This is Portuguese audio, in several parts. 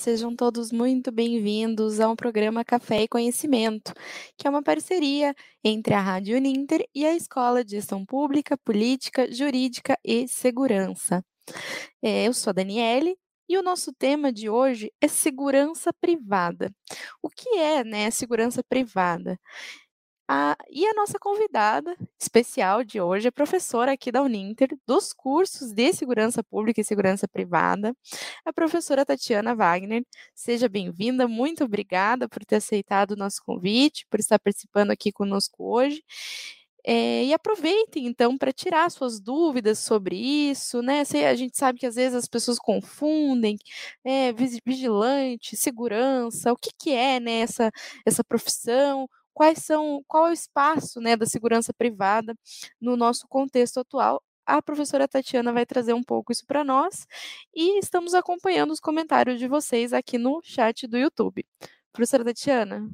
sejam todos muito bem-vindos ao programa Café e Conhecimento, que é uma parceria entre a Rádio Uninter e a Escola de Gestão Pública, Política, Jurídica e Segurança. É, eu sou a Daniele e o nosso tema de hoje é segurança privada. O que é, né, segurança privada? Ah, e a nossa convidada especial de hoje é professora aqui da Uninter, dos cursos de Segurança Pública e Segurança Privada, a professora Tatiana Wagner. Seja bem-vinda, muito obrigada por ter aceitado o nosso convite, por estar participando aqui conosco hoje. É, e aproveitem, então, para tirar suas dúvidas sobre isso, né? A gente sabe que às vezes as pessoas confundem é, vigilante, segurança, o que, que é né, essa, essa profissão, quais são, qual é o espaço né, da segurança privada no nosso contexto atual. A professora Tatiana vai trazer um pouco isso para nós e estamos acompanhando os comentários de vocês aqui no chat do YouTube. Professora Tatiana.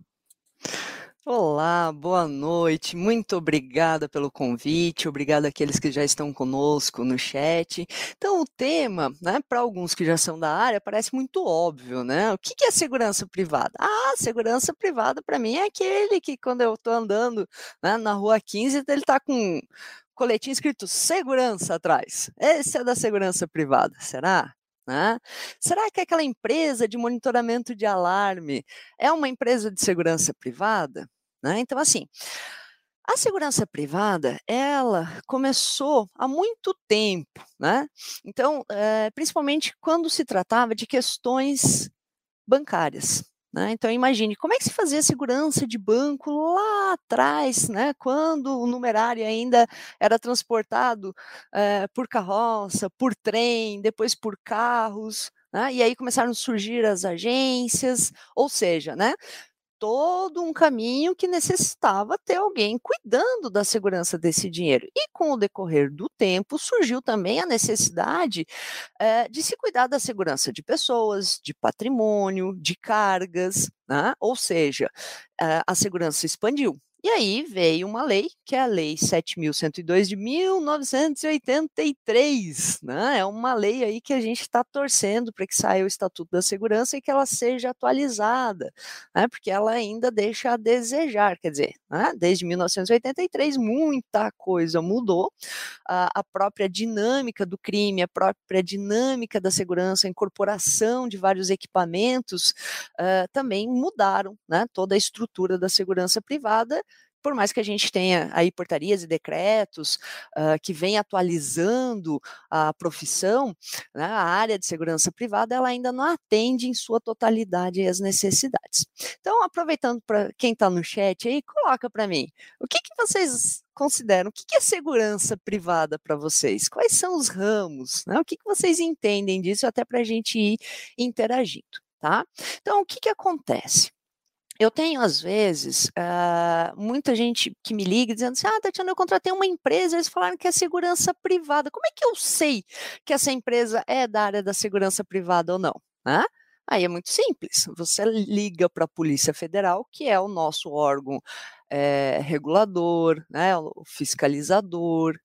Olá, boa noite. Muito obrigada pelo convite. Obrigado àqueles que já estão conosco no chat. Então, o tema, né, para alguns que já são da área, parece muito óbvio, né? O que é segurança privada? Ah, segurança privada para mim é aquele que quando eu estou andando né, na rua 15, ele está com coletinho escrito segurança atrás. Esse é da segurança privada, será? Né? Será que aquela empresa de monitoramento de alarme é uma empresa de segurança privada? Né? Então, assim, a segurança privada, ela começou há muito tempo, né? Então, é, principalmente quando se tratava de questões bancárias. Né? Então, imagine como é que se fazia segurança de banco lá atrás, né? quando o numerário ainda era transportado é, por carroça, por trem, depois por carros. Né? E aí começaram a surgir as agências, ou seja, né? Todo um caminho que necessitava ter alguém cuidando da segurança desse dinheiro. E com o decorrer do tempo, surgiu também a necessidade é, de se cuidar da segurança de pessoas, de patrimônio, de cargas, né? ou seja, é, a segurança expandiu. E aí veio uma lei, que é a Lei 7.102 de 1983, né? É uma lei aí que a gente está torcendo para que saia o Estatuto da Segurança e que ela seja atualizada, né? Porque ela ainda deixa a desejar, quer dizer, né? desde 1983 muita coisa mudou, a, a própria dinâmica do crime, a própria dinâmica da segurança, a incorporação de vários equipamentos uh, também mudaram, né? Toda a estrutura da segurança privada por mais que a gente tenha aí portarias e decretos uh, que vem atualizando a profissão, né, a área de segurança privada ela ainda não atende em sua totalidade as necessidades. Então, aproveitando para quem está no chat aí, coloca para mim, o que, que vocês consideram? O que, que é segurança privada para vocês? Quais são os ramos? Né? O que, que vocês entendem disso até para a gente ir interagindo? Tá? Então, o que, que acontece? Eu tenho, às vezes, uh, muita gente que me liga dizendo assim: Ah, Tatiana, eu contratei uma empresa, eles falaram que é segurança privada. Como é que eu sei que essa empresa é da área da segurança privada ou não? Né? Aí é muito simples. Você liga para a Polícia Federal, que é o nosso órgão é, regulador, né, o fiscalizador.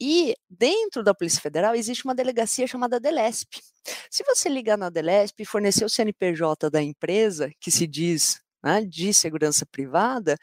E dentro da Polícia Federal existe uma delegacia chamada DELESP. Se você ligar na DELESP e fornecer o CNPJ da empresa, que se diz né, de segurança privada,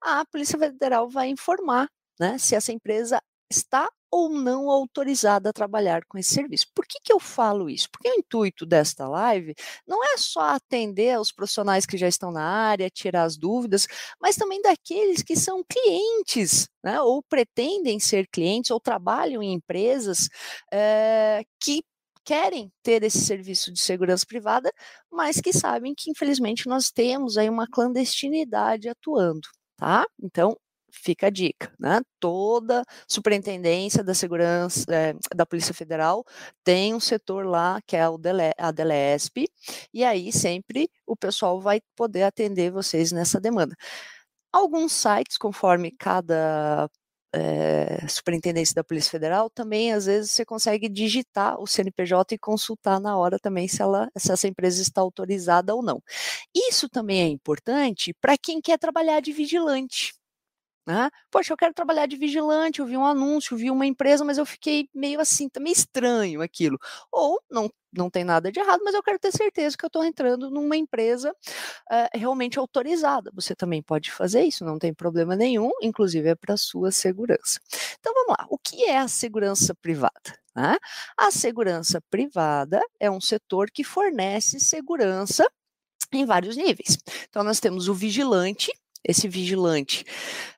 a Polícia Federal vai informar né, se essa empresa está ou não autorizada a trabalhar com esse serviço. Por que, que eu falo isso? Porque o intuito desta live não é só atender aos profissionais que já estão na área, tirar as dúvidas, mas também daqueles que são clientes, né, ou pretendem ser clientes, ou trabalham em empresas é, que querem ter esse serviço de segurança privada, mas que sabem que, infelizmente, nós temos aí uma clandestinidade atuando, tá? Então, fica a dica, né? Toda superintendência da segurança é, da Polícia Federal tem um setor lá que é DELE, a DELESP, e aí sempre o pessoal vai poder atender vocês nessa demanda. Alguns sites, conforme cada é, Superintendência da Polícia Federal, também às vezes você consegue digitar o CNPJ e consultar na hora também se, ela, se essa empresa está autorizada ou não. Isso também é importante para quem quer trabalhar de vigilante. Né? Poxa, eu quero trabalhar de vigilante, eu vi um anúncio, vi uma empresa, mas eu fiquei meio assim, tá meio estranho aquilo. Ou não, não tem nada de errado, mas eu quero ter certeza que eu estou entrando numa empresa uh, realmente autorizada. Você também pode fazer isso, não tem problema nenhum, inclusive é para sua segurança. Então vamos lá, o que é a segurança privada? Né? A segurança privada é um setor que fornece segurança em vários níveis. Então, nós temos o vigilante, esse vigilante,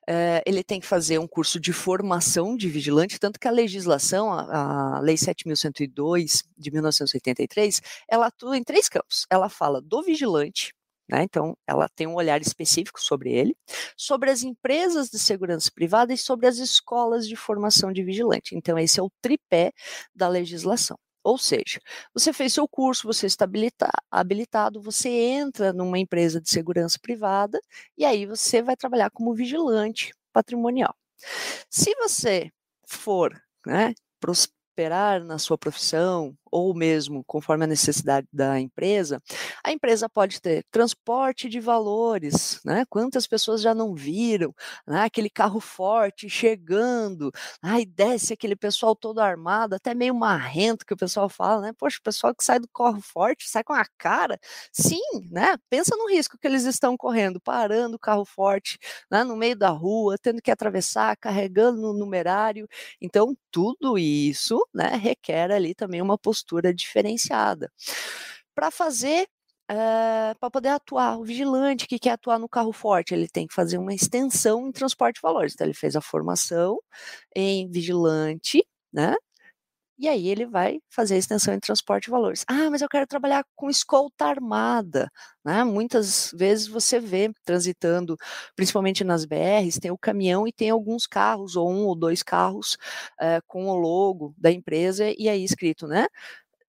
eh, ele tem que fazer um curso de formação de vigilante, tanto que a legislação, a, a Lei 7.102 de 1983, ela atua em três campos. Ela fala do vigilante, né? Então, ela tem um olhar específico sobre ele, sobre as empresas de segurança privada e sobre as escolas de formação de vigilante. Então, esse é o tripé da legislação. Ou seja, você fez seu curso, você está habilitado, você entra numa empresa de segurança privada e aí você vai trabalhar como vigilante patrimonial. Se você for né, prosperar na sua profissão, ou mesmo conforme a necessidade da empresa, a empresa pode ter transporte de valores, né? Quantas pessoas já não viram, né? Aquele carro forte chegando, aí desce aquele pessoal todo armado, até meio marrento que o pessoal fala, né? Poxa, o pessoal que sai do carro forte sai com a cara. Sim, né? Pensa no risco que eles estão correndo, parando o carro forte, né? No meio da rua, tendo que atravessar, carregando no numerário. Então, tudo isso, né? Requer ali também uma postura postura diferenciada. Para fazer Uh, eh, para poder atuar. O vigilante que quer atuar no carro forte, ele tem que fazer uma extensão em transporte de valores. Então, ele fez a formação em vigilante, né? E aí ele vai fazer a extensão em transporte de valores. Ah, mas eu quero trabalhar com escolta armada. Né? Muitas vezes você vê transitando, principalmente nas BRs, tem o caminhão e tem alguns carros, ou um ou dois carros, é, com o logo da empresa e aí escrito, né?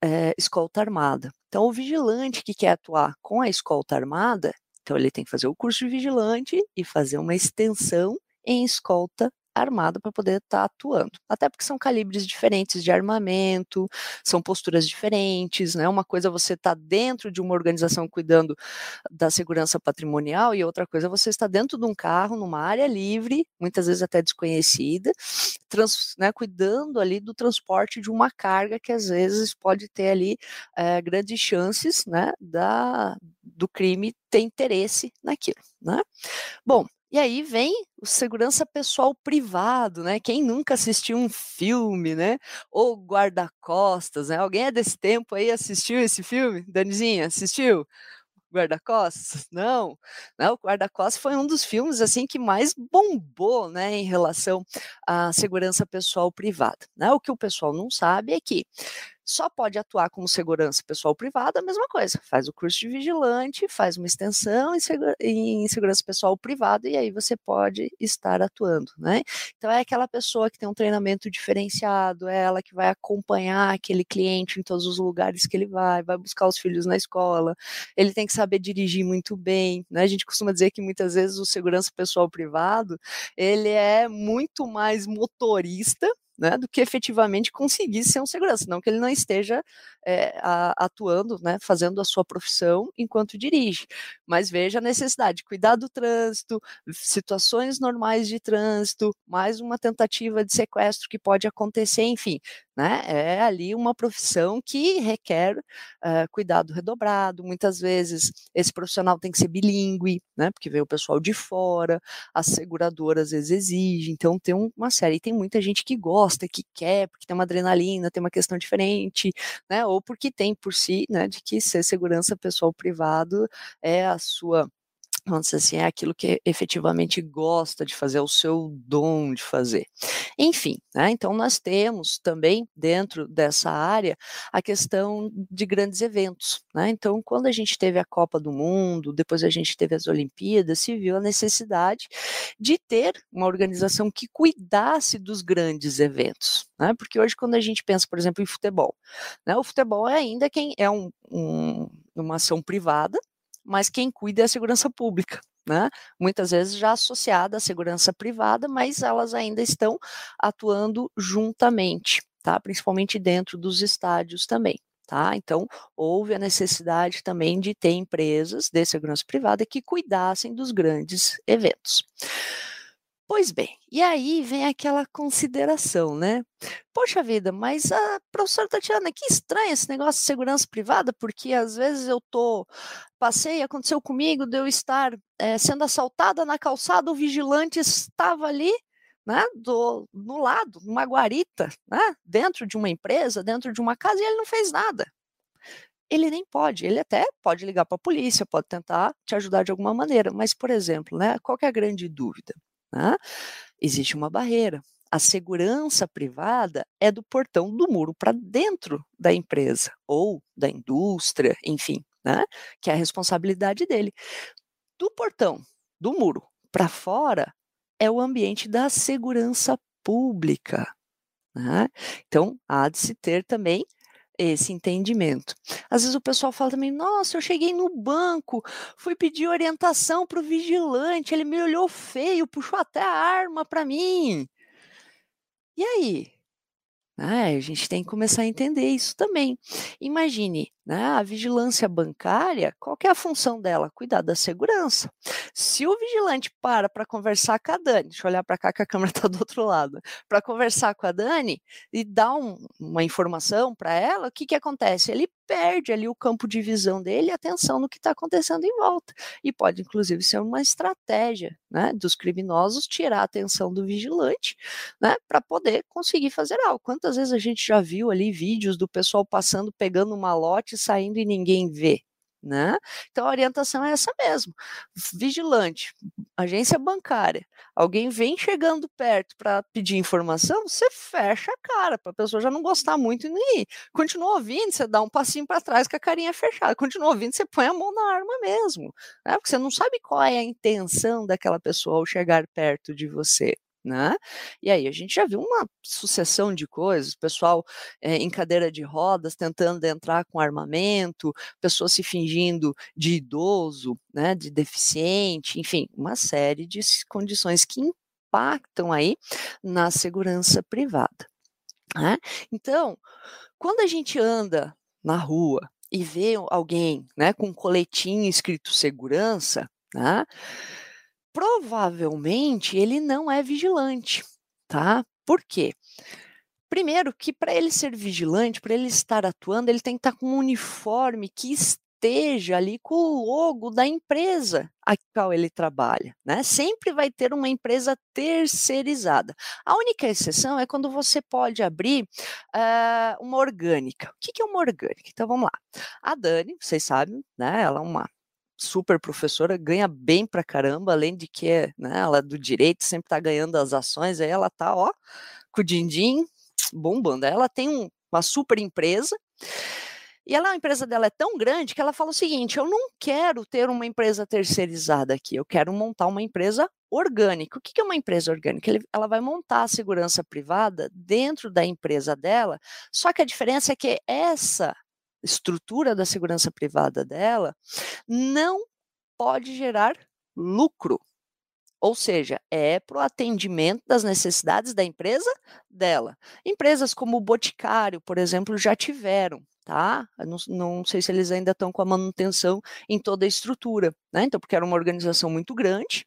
É, escolta armada. Então, o vigilante que quer atuar com a escolta armada, então ele tem que fazer o curso de vigilante e fazer uma extensão em escolta armado para poder estar tá atuando. Até porque são calibres diferentes de armamento, são posturas diferentes, né? Uma coisa é você está dentro de uma organização cuidando da segurança patrimonial e outra coisa é você está dentro de um carro, numa área livre, muitas vezes até desconhecida, trans, né, cuidando ali do transporte de uma carga que às vezes pode ter ali é, grandes chances, né, da, do crime ter interesse naquilo, né? Bom, e aí vem o segurança pessoal privado, né? Quem nunca assistiu um filme, né? Ou guarda-costas, né? Alguém é desse tempo aí assistiu esse filme? Danizinha, assistiu? Guarda-Costas? Não, né? O Guarda-Costas foi um dos filmes assim que mais bombou, né, em relação à segurança pessoal privada. Né? O que o pessoal não sabe é que só pode atuar como segurança pessoal privada, a mesma coisa. Faz o curso de vigilante, faz uma extensão em, segura, em, segurança pessoal privada e aí você pode estar atuando, né? Então é aquela pessoa que tem um treinamento diferenciado, é ela que vai acompanhar aquele cliente em todos os lugares que ele vai, vai buscar os filhos na escola, ele tem que saber dirigir muito bem, né? A gente costuma dizer que muitas vezes o segurança pessoal privado, ele é muito mais motorista né, do que efetivamente conseguir ser um segurança, não que ele não esteja é, a, atuando, né, fazendo a sua profissão enquanto dirige, mas veja a necessidade, cuidar do trânsito, situações normais de trânsito, mais uma tentativa de sequestro que pode acontecer, enfim, né? É ali uma profissão que requer uh, cuidado redobrado. Muitas vezes esse profissional tem que ser bilíngue, né? Porque vem o pessoal de fora, as seguradoras às vezes exigem, então tem uma série. E tem muita gente que gosta, que quer, porque tem uma adrenalina, tem uma questão diferente, né? Ou porque tem por si, né? De que ser segurança pessoal privado é a sua vamos dizer assim, é aquilo que efetivamente gosta de fazer, é o seu dom de fazer. Enfim, né, então nós temos também dentro dessa área a questão de grandes eventos. Né, então, quando a gente teve a Copa do Mundo, depois a gente teve as Olimpíadas, se viu a necessidade de ter uma organização que cuidasse dos grandes eventos. Né, porque hoje, quando a gente pensa, por exemplo, em futebol, né, o futebol é ainda quem é um, um uma ação privada, mas quem cuida é a segurança pública. Né? Muitas vezes já associada à segurança privada, mas elas ainda estão atuando juntamente, tá? principalmente dentro dos estádios também. Tá? Então, houve a necessidade também de ter empresas de segurança privada que cuidassem dos grandes eventos. Pois bem, e aí vem aquela consideração, né? Poxa vida, mas a professora Tatiana, que estranho esse negócio de segurança privada, porque às vezes eu tô passei, aconteceu comigo de eu estar é, sendo assaltada na calçada, o vigilante estava ali, né, do, no lado, numa guarita, né, dentro de uma empresa, dentro de uma casa, e ele não fez nada. Ele nem pode, ele até pode ligar para a polícia, pode tentar te ajudar de alguma maneira, mas, por exemplo, né, qual é a grande dúvida? Né? Existe uma barreira. A segurança privada é do portão do muro para dentro da empresa ou da indústria, enfim, né? que é a responsabilidade dele. Do portão, do muro para fora, é o ambiente da segurança pública. Né? Então, há de se ter também esse entendimento. Às vezes o pessoal fala também: nossa, eu cheguei no banco, fui pedir orientação para o vigilante, ele me olhou feio, puxou até a arma para mim. E aí? Ah, a gente tem que começar a entender isso também. Imagine, né, a vigilância bancária, qual é a função dela? Cuidar da segurança. Se o vigilante para para conversar com a Dani, deixa eu olhar para cá que a câmera está do outro lado, para conversar com a Dani e dar um, uma informação para ela, o que, que acontece? Ele perde ali o campo de visão dele e atenção no que está acontecendo em volta. E pode, inclusive, ser uma estratégia né, dos criminosos tirar a atenção do vigilante né, para poder conseguir fazer algo. Quantas vezes a gente já viu ali vídeos do pessoal passando, pegando uma lote, saindo e ninguém vê? Né? Então a orientação é essa mesmo. Vigilante, agência bancária, alguém vem chegando perto para pedir informação, você fecha a cara para a pessoa já não gostar muito e nem continua ouvindo, você dá um passinho para trás com a carinha fechada, continua ouvindo, você põe a mão na arma mesmo, né? Porque você não sabe qual é a intenção daquela pessoa ao chegar perto de você né? E aí a gente já viu uma sucessão de coisas, pessoal é, em cadeira de rodas tentando entrar com armamento, pessoas se fingindo de idoso, né, de deficiente, enfim, uma série de condições que impactam aí na segurança privada. Né? Então, quando a gente anda na rua e vê alguém, né, com um coletinho escrito segurança, né? Provavelmente ele não é vigilante, tá? Por quê? Primeiro, que para ele ser vigilante, para ele estar atuando, ele tem que estar com um uniforme que esteja ali com o logo da empresa a qual ele trabalha, né? Sempre vai ter uma empresa terceirizada. A única exceção é quando você pode abrir uh, uma orgânica. O que, que é uma orgânica? Então vamos lá. A Dani, vocês sabem, né? Ela é uma super professora, ganha bem pra caramba, além de que né, ela é do direito, sempre tá ganhando as ações, aí ela tá, ó, com o din-din bombando. Ela tem um, uma super empresa, e ela, a empresa dela é tão grande que ela fala o seguinte: eu não quero ter uma empresa terceirizada aqui, eu quero montar uma empresa orgânica. O que é uma empresa orgânica? Ela vai montar a segurança privada dentro da empresa dela, só que a diferença é que essa estrutura da segurança privada dela não pode gerar lucro. Ou seja, é para o atendimento das necessidades da empresa dela. Empresas como o Boticário, por exemplo, já tiveram tá? Não, não, sei se eles ainda estão com a manutenção em toda a estrutura, né? Então, porque era uma organização muito grande,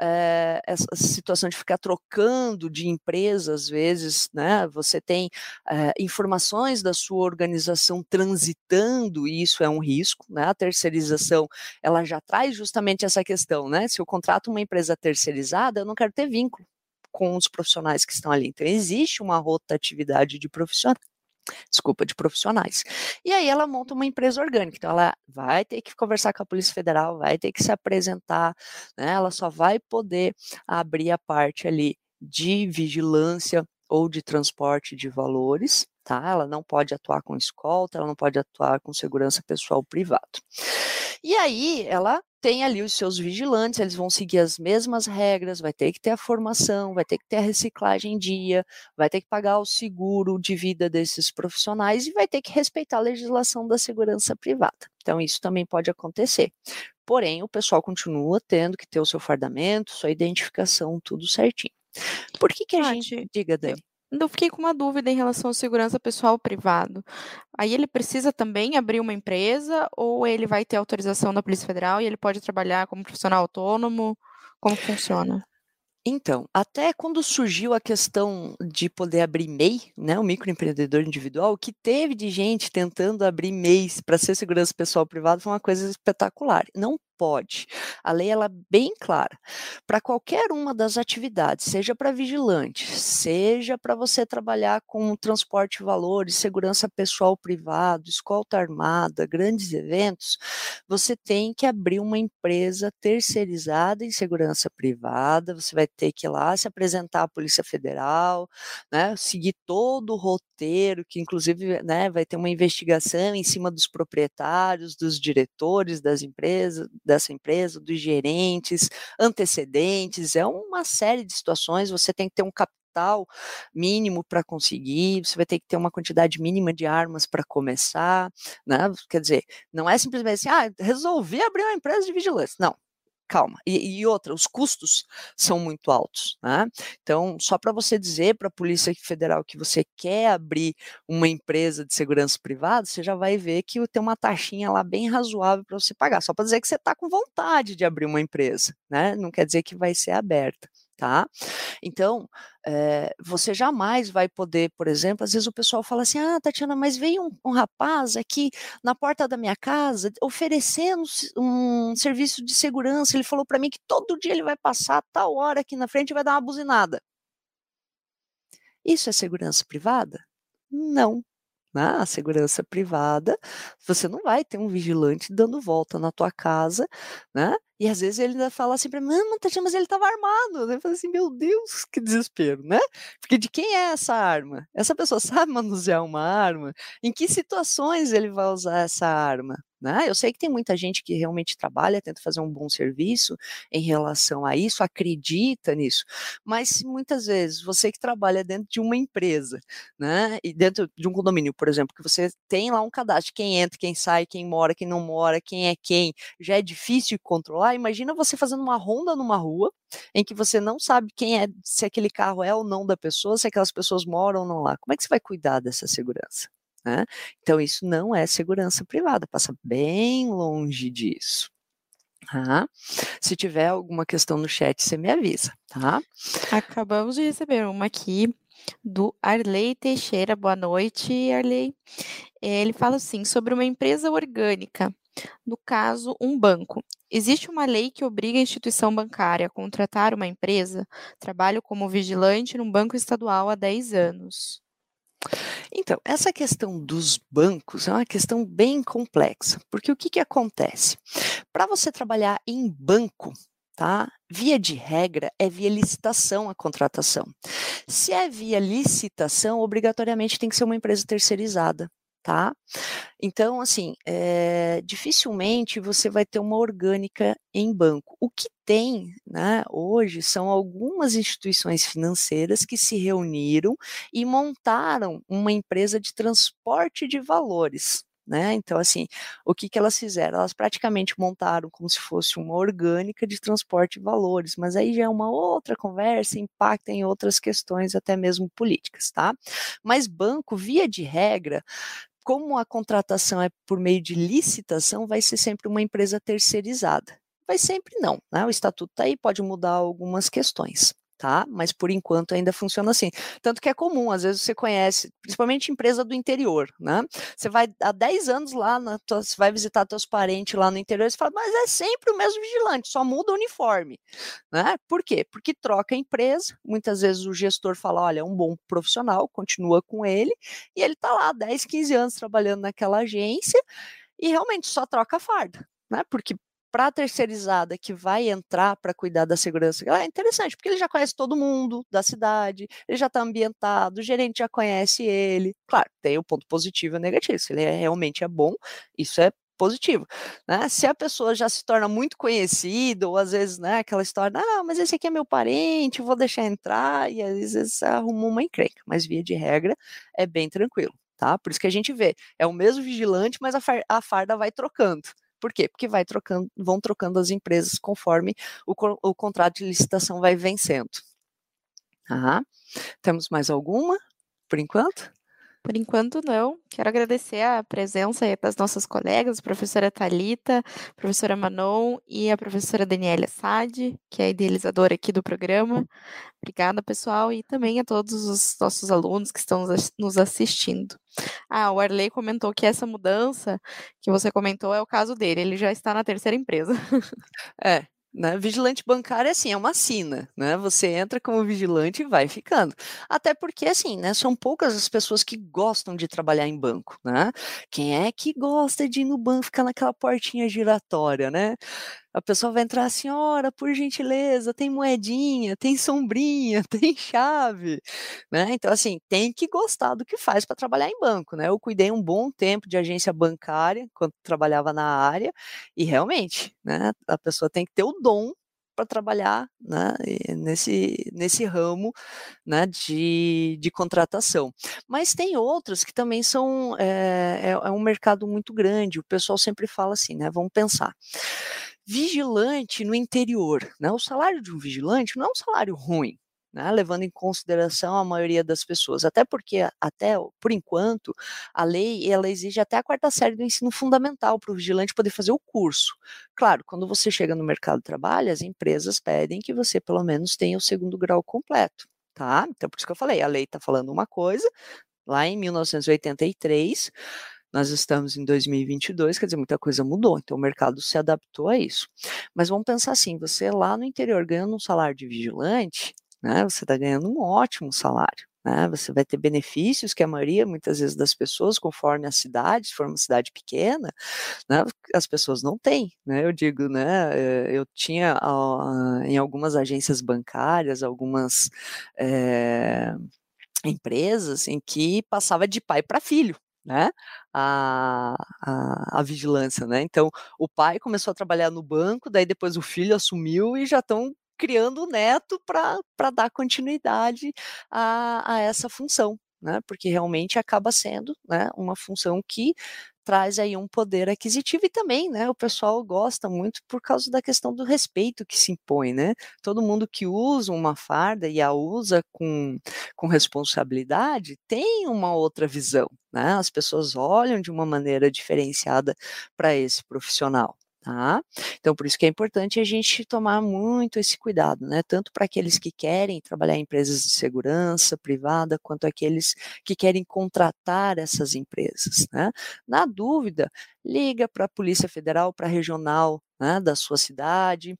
é, essa situação de ficar trocando de empresa, às vezes, né? Você tem é, informações da sua organização transitando, e isso é um risco, né? A terceirização, ela já traz justamente essa questão, né? Se eu contrato uma empresa terceirizada, eu não quero ter vínculo com os profissionais que estão ali. Então, existe uma rotatividade de profissionais desculpa, de profissionais. E aí ela monta uma empresa orgânica, então ela vai ter que conversar com a Polícia Federal, vai ter que se apresentar, né? Ela só vai poder abrir a parte ali de vigilância ou de transporte de valores, tá? Ela não pode atuar com escolta, ela não pode atuar com segurança pessoal privado. E aí ela tem ali os seus vigilantes, eles vão seguir as mesmas regras, vai ter que ter a formação, vai ter que ter a reciclagem em dia, vai ter que pagar o seguro de vida desses profissionais e vai ter que respeitar a legislação da segurança privada. Então, isso também pode acontecer. Porém, o pessoal continua tendo que ter o seu fardamento, sua identificação, tudo certinho. Por que, que a gente. Diga, Dani eu fiquei com uma dúvida em relação à segurança pessoal privado. Aí ele precisa também abrir uma empresa ou ele vai ter autorização da Polícia Federal e ele pode trabalhar como profissional autônomo? Como funciona? Então, até quando surgiu a questão de poder abrir MEI, né, o microempreendedor individual, o que teve de gente tentando abrir MEIs para ser segurança pessoal privada foi uma coisa espetacular. Não pode. A lei ela é bem clara. Para qualquer uma das atividades, seja para vigilante, seja para você trabalhar com transporte de valores, segurança pessoal privado, escolta armada, grandes eventos, você tem que abrir uma empresa terceirizada em segurança privada, você vai ter que ir lá se apresentar à Polícia Federal, né, seguir todo o roteiro, que inclusive né, vai ter uma investigação em cima dos proprietários, dos diretores das empresas, dessa empresa, dos gerentes, antecedentes, é uma série de situações, você tem que ter um capital mínimo para conseguir, você vai ter que ter uma quantidade mínima de armas para começar, né? Quer dizer, não é simplesmente assim, ah, resolvi abrir uma empresa de vigilância. Não, calma. E, e, outra, os custos são muito altos. Né? Então, só para você dizer para a Polícia Federal que você quer abrir uma empresa de segurança privada, você já vai ver que tem uma taxinha lá bem razoável para você pagar. Só para dizer que você está com vontade de abrir uma empresa, né? Não quer dizer que vai ser aberta tá? Então, é, você jamais vai poder, por exemplo, às vezes o pessoal fala assim, ah, Tatiana, mas veio um, um rapaz aqui na porta da minha casa oferecendo um serviço de segurança, ele falou para mim que todo dia ele vai passar tal hora aqui na frente e vai dar uma buzinada. Isso é segurança privada? Não, na né, segurança privada, você não vai ter um vigilante dando volta na tua casa, né? E às vezes ele ainda fala assim para mim, Tatiana, mas ele estava armado. Eu falo assim, meu Deus, que desespero, né? Porque de quem é essa arma? Essa pessoa sabe manusear uma arma? Em que situações ele vai usar essa arma? Né? Eu sei que tem muita gente que realmente trabalha, tenta fazer um bom serviço em relação a isso, acredita nisso, mas muitas vezes você que trabalha dentro de uma empresa, né, e dentro de um condomínio, por exemplo, que você tem lá um cadastro, quem entra, quem sai, quem mora, quem não mora, quem é quem, já é difícil de controlar. Imagina você fazendo uma ronda numa rua em que você não sabe quem é, se aquele carro é ou não da pessoa, se aquelas pessoas moram ou não lá. Como é que você vai cuidar dessa segurança? Né? Então, isso não é segurança privada, passa bem longe disso. Tá? Se tiver alguma questão no chat, você me avisa, tá? Acabamos de receber uma aqui do Arley Teixeira. Boa noite, Arley. Ele fala assim: sobre uma empresa orgânica, no caso, um banco. Existe uma lei que obriga a instituição bancária a contratar uma empresa? Trabalho como vigilante num banco estadual há 10 anos. Então, essa questão dos bancos é uma questão bem complexa, porque o que, que acontece? Para você trabalhar em banco, tá? Via de regra, é via licitação a contratação. Se é via licitação, obrigatoriamente tem que ser uma empresa terceirizada tá? Então, assim, é, dificilmente você vai ter uma orgânica em banco. O que tem, né, hoje são algumas instituições financeiras que se reuniram e montaram uma empresa de transporte de valores. Né? Então, assim, o que, que elas fizeram? Elas praticamente montaram como se fosse uma orgânica de transporte de valores, mas aí já é uma outra conversa, impacta em outras questões, até mesmo políticas, tá? Mas banco, via de regra, como a contratação é por meio de licitação, vai ser sempre uma empresa terceirizada. Vai sempre não, né? O estatuto está aí, pode mudar algumas questões tá? Mas por enquanto ainda funciona assim. Tanto que é comum, às vezes você conhece, principalmente empresa do interior, né? Você vai há 10 anos lá, na tua, você vai visitar teus parentes lá no interior você fala, mas é sempre o mesmo vigilante, só muda o uniforme, né? Por quê? Porque troca a empresa, muitas vezes o gestor fala, olha, é um bom profissional, continua com ele, e ele tá lá 10, 15 anos trabalhando naquela agência e realmente só troca a farda, né? Porque para a terceirizada que vai entrar para cuidar da segurança, é interessante, porque ele já conhece todo mundo da cidade, ele já está ambientado, o gerente já conhece ele. Claro, tem o ponto positivo e negativo. Se ele é, realmente é bom, isso é positivo. Né? Se a pessoa já se torna muito conhecida, ou às vezes, né, aquela história, ah, mas esse aqui é meu parente, vou deixar entrar, e às vezes arruma uma encrenca, mas via de regra é bem tranquilo. Tá? Por isso que a gente vê, é o mesmo vigilante, mas a farda vai trocando. Por quê? Porque vai trocando, vão trocando as empresas conforme o, o contrato de licitação vai vencendo. Ah, temos mais alguma, por enquanto? Por enquanto, não. Quero agradecer a presença das nossas colegas, a professora Talita, professora Manon e a professora Daniela Sade, que é a idealizadora aqui do programa. Obrigada, pessoal, e também a todos os nossos alunos que estão nos assistindo. Ah, o Arley comentou que essa mudança que você comentou é o caso dele, ele já está na terceira empresa. É, né? Vigilante bancário, assim, é uma sina, né? Você entra como vigilante e vai ficando. Até porque, assim, né? São poucas as pessoas que gostam de trabalhar em banco, né? Quem é que gosta de ir no banco, ficar naquela portinha giratória, né? A pessoa vai entrar, senhora, por gentileza, tem moedinha, tem sombrinha, tem chave, né? Então, assim, tem que gostar do que faz para trabalhar em banco, né? Eu cuidei um bom tempo de agência bancária quando trabalhava na área e realmente, né? A pessoa tem que ter o dom para trabalhar né, nesse, nesse ramo né, de, de contratação. Mas tem outros que também são é, é, é um mercado muito grande. O pessoal sempre fala assim, né? Vamos pensar vigilante no interior. Né? O salário de um vigilante não é um salário ruim. Né, levando em consideração a maioria das pessoas, até porque até por enquanto a lei ela exige até a quarta série do ensino fundamental para o vigilante poder fazer o curso. Claro, quando você chega no mercado de trabalho, as empresas pedem que você pelo menos tenha o segundo grau completo, tá? Então por isso que eu falei, a lei está falando uma coisa lá em 1983 nós estamos em 2022, quer dizer, muita coisa mudou, então o mercado se adaptou a isso. Mas vamos pensar assim: você lá no interior ganhando um salário de vigilante, né, você está ganhando um ótimo salário. Né, você vai ter benefícios que a maioria, muitas vezes, das pessoas, conforme a cidade, se for uma cidade pequena, né, as pessoas não têm. Né, eu digo, né, eh, eu tinha uh, em algumas agências bancárias, algumas é, empresas em que passava de pai para filho né, a, a, a, vigilância, né? Então, o pai começou a trabalhar no banco, daí depois o filho assumiu e já estão criando o neto para dar continuidade a, a essa função, né? Porque realmente acaba sendo né, uma função que traz aí um poder aquisitivo e também, né, o pessoal gosta muito por causa da questão do respeito que se impõe, né? Todo mundo que usa uma farda e a usa com, com responsabilidade tem uma outra visão, né? As pessoas olham de uma maneira diferenciada para esse profissional. Tá? Então, por isso que é importante a gente tomar muito esse cuidado, né? Tanto para aqueles que querem trabalhar em empresas de segurança privada, quanto aqueles que querem contratar essas empresas, né? Na dúvida, liga para a Polícia Federal, para a regional né, da sua cidade,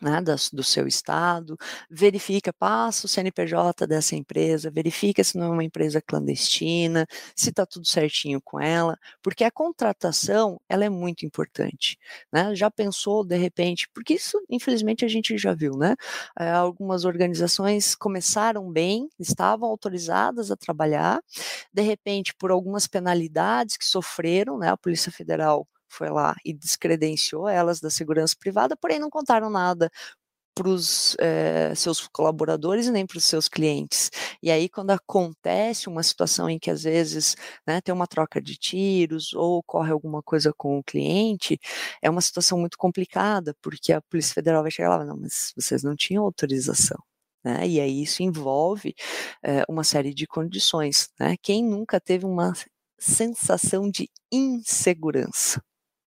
né, do seu estado, verifica, passa o CNPJ dessa empresa, verifica se não é uma empresa clandestina, se está tudo certinho com ela, porque a contratação ela é muito importante. Né? Já pensou, de repente, porque isso, infelizmente, a gente já viu, né? É, algumas organizações começaram bem, estavam autorizadas a trabalhar, de repente, por algumas penalidades que sofreram, né? A Polícia Federal foi lá e descredenciou elas da segurança privada, porém não contaram nada para os eh, seus colaboradores e nem para os seus clientes. E aí, quando acontece uma situação em que às vezes né, tem uma troca de tiros ou ocorre alguma coisa com o cliente, é uma situação muito complicada, porque a Polícia Federal vai chegar lá, não, mas vocês não tinham autorização. Né? E aí isso envolve é, uma série de condições. Né? Quem nunca teve uma sensação de insegurança?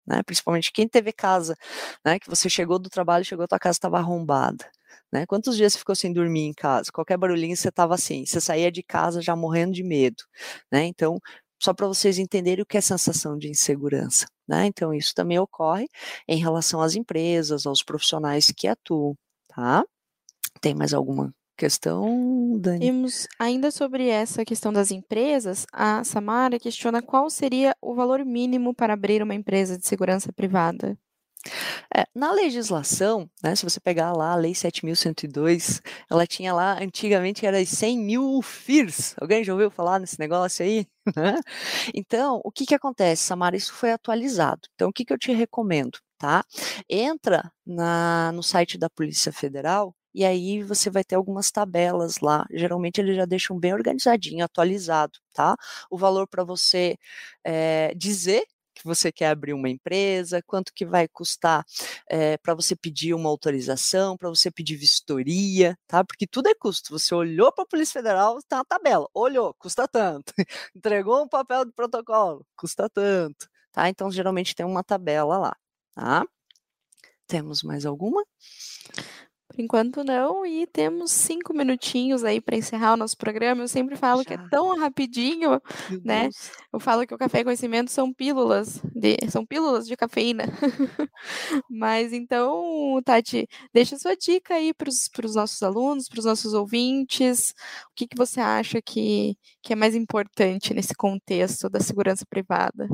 Né? Principalmente quem teve casa, né? Que você chegou do trabalho, chegou, tua casa estava arrombada. Né? Quantos dias você ficou sem dormir em casa? Qualquer barulhinho você estava assim, você saía de casa já morrendo de medo, né? Então, só para vocês entenderem o que é sensação de insegurança, né? Então, isso também ocorre em relação às empresas, aos profissionais que atuam, tá? Tem mais alguma questão, Dani? Temos ainda sobre essa questão das empresas, a Samara questiona qual seria o valor mínimo para abrir uma empresa de segurança privada. É, na legislação, né, se você pegar lá a Lei 7.102, ela tinha lá, antigamente era 100 mil FIRs. Alguém já ouviu falar nesse negócio aí? então, o que que acontece, Samara? Isso foi atualizado. Então, o que que eu te recomendo? Tá? Entra na, no site da Polícia Federal e aí você vai ter algumas tabelas lá. Geralmente eles já deixam bem organizadinho, atualizado, tá? O valor para você é, dizer que você quer abrir uma empresa, quanto que vai custar é, para você pedir uma autorização, para você pedir vistoria, tá? Porque tudo é custo. Você olhou para a Polícia Federal, tá uma tabela, olhou, custa tanto. Entregou um papel de protocolo, custa tanto, tá? Então geralmente tem uma tabela lá, tá? Temos mais alguma? Por enquanto não, e temos cinco minutinhos aí para encerrar o nosso programa. Eu sempre falo Já. que é tão rapidinho, Meu né? Deus. Eu falo que o café e conhecimento são pílulas, de, são pílulas de cafeína. Mas então, Tati, deixa sua dica aí para os nossos alunos, para os nossos ouvintes. O que, que você acha que, que é mais importante nesse contexto da segurança privada?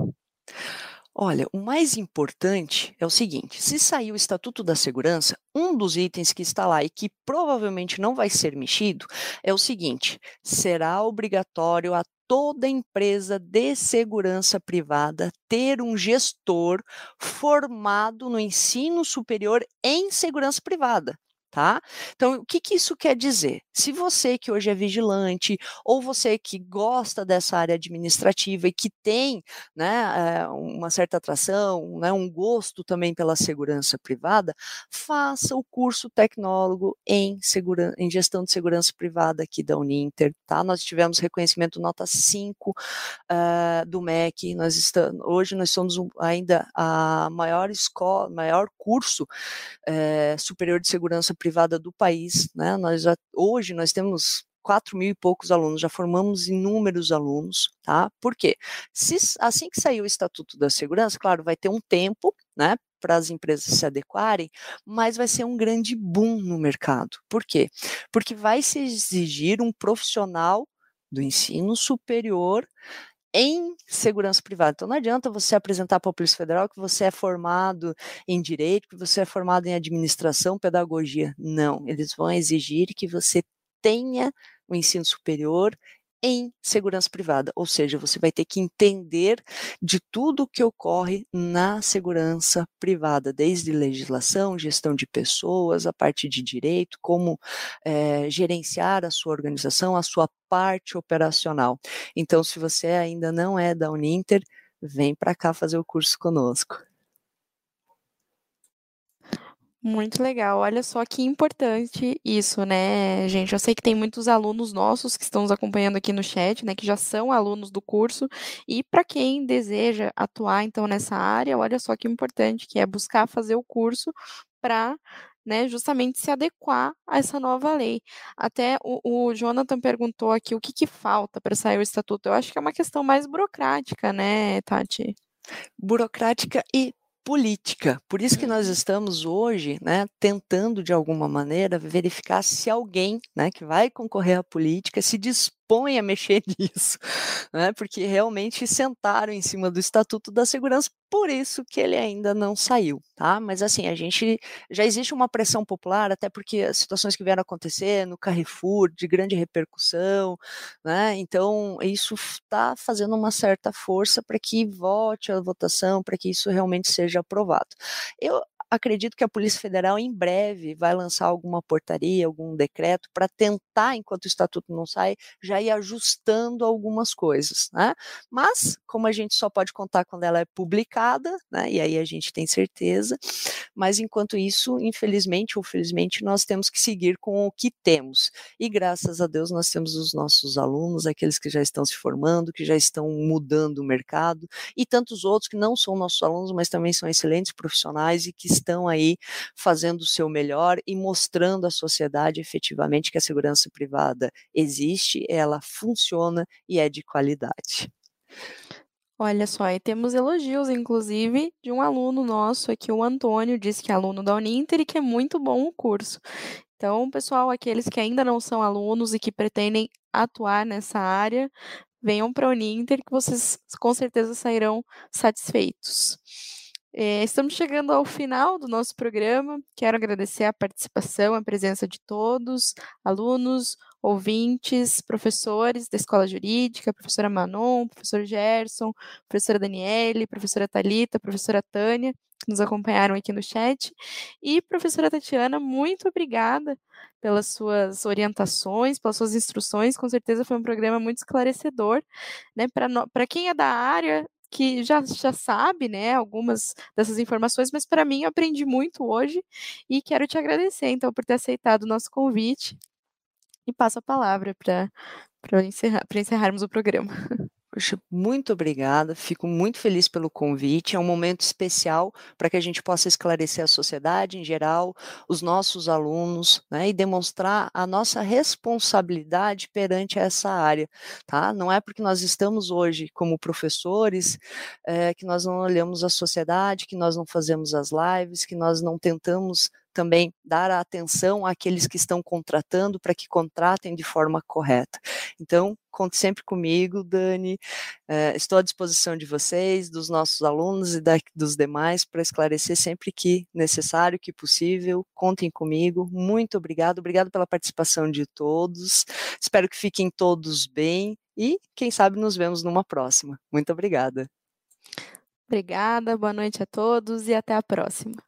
Olha, o mais importante é o seguinte: se sair o Estatuto da Segurança, um dos itens que está lá e que provavelmente não vai ser mexido é o seguinte: será obrigatório a toda empresa de segurança privada ter um gestor formado no ensino superior em segurança privada tá? Então, o que, que isso quer dizer? Se você que hoje é vigilante, ou você que gosta dessa área administrativa e que tem né, eh, uma certa atração, né, um gosto também pela segurança privada, faça o curso tecnólogo em, em gestão de segurança privada aqui da Uninter, tá? Nós tivemos reconhecimento nota 5 uh, eh, do MEC, nós estamos, hoje nós somos um, ainda a maior escola, maior curso uh, superior de segurança privada do país, né? Nós já, hoje nós temos quatro mil e poucos alunos, já formamos inúmeros alunos, tá? Por quê? Se, assim que sair o Estatuto da Segurança, claro, vai ter um tempo, né, para as empresas se adequarem, mas vai ser um grande boom no mercado. Por quê? Porque vai se exigir um profissional do ensino superior em segurança privada. Então não adianta você apresentar para a Polícia Federal que você é formado em direito, que você é formado em administração, pedagogia. Não, eles vão exigir que você tenha o ensino superior em segurança privada, ou seja, você vai ter que entender de tudo o que ocorre na segurança privada, desde legislação, gestão de pessoas, a parte de direito, como é, gerenciar a sua organização, a sua parte operacional. Então, se você ainda não é da Uninter, vem para cá fazer o curso conosco. Muito legal. Olha só que importante isso, né, gente? Eu sei que tem muitos alunos nossos que estão nos acompanhando aqui no chat, né, que já são alunos do curso. E para quem deseja atuar então nessa área, olha só que importante que é buscar fazer o curso para né, justamente se adequar a essa nova lei. Até o, o Jonathan perguntou aqui o que, que falta para sair o estatuto. Eu acho que é uma questão mais burocrática, né, Tati? Burocrática e política. Por isso que nós uhum. estamos hoje, né, tentando de alguma maneira verificar se alguém, né, que vai concorrer à política se dispõe a mexer nisso, né, porque realmente sentaram em cima do Estatuto da Segurança, por isso que ele ainda não saiu, tá? Mas assim, a gente já existe uma pressão popular, até porque as situações que vieram acontecer no Carrefour de grande repercussão, né? Então, isso está fazendo uma certa força para que vote a votação, para que isso realmente seja aprovado. Eu acredito que a Polícia Federal em breve vai lançar alguma portaria, algum decreto para tentar, enquanto o estatuto não sai, já ir ajustando algumas coisas, né? Mas como a gente só pode contar quando ela é publicada, né? E aí a gente tem certeza. Mas enquanto isso, infelizmente ou felizmente, nós temos que seguir com o que temos. E graças a Deus nós temos os nossos alunos, aqueles que já estão se formando, que já estão mudando o mercado, e tantos outros que não são nossos alunos, mas também são excelentes profissionais e que estão aí fazendo o seu melhor e mostrando à sociedade efetivamente que a segurança privada existe, ela funciona e é de qualidade. Olha só, e temos elogios, inclusive, de um aluno nosso aqui, o Antônio, disse que é aluno da Uninter e que é muito bom o curso. Então, pessoal, aqueles que ainda não são alunos e que pretendem atuar nessa área, venham para a Uninter que vocês com certeza sairão satisfeitos. É, estamos chegando ao final do nosso programa. Quero agradecer a participação, a presença de todos, alunos, ouvintes, professores da Escola Jurídica, professora Manon, professor Gerson, professora Daniele, professora Talita, professora Tânia, que nos acompanharam aqui no chat. E professora Tatiana, muito obrigada pelas suas orientações, pelas suas instruções. Com certeza foi um programa muito esclarecedor, né? Para quem é da área, que já, já sabe, né, algumas dessas informações, mas para mim eu aprendi muito hoje e quero te agradecer, então, por ter aceitado o nosso convite. E passo a palavra para encerrar, encerrarmos o programa. Poxa, muito obrigada, fico muito feliz pelo convite. É um momento especial para que a gente possa esclarecer a sociedade em geral, os nossos alunos, né, e demonstrar a nossa responsabilidade perante essa área. Tá? Não é porque nós estamos hoje como professores é, que nós não olhamos a sociedade, que nós não fazemos as lives, que nós não tentamos também dar a atenção àqueles que estão contratando para que contratem de forma correta. Então, conte sempre comigo, Dani. Uh, estou à disposição de vocês, dos nossos alunos e da, dos demais para esclarecer sempre que necessário, que possível. Contem comigo. Muito obrigado. Obrigado pela participação de todos. Espero que fiquem todos bem e, quem sabe, nos vemos numa próxima. Muito obrigada. Obrigada, boa noite a todos e até a próxima.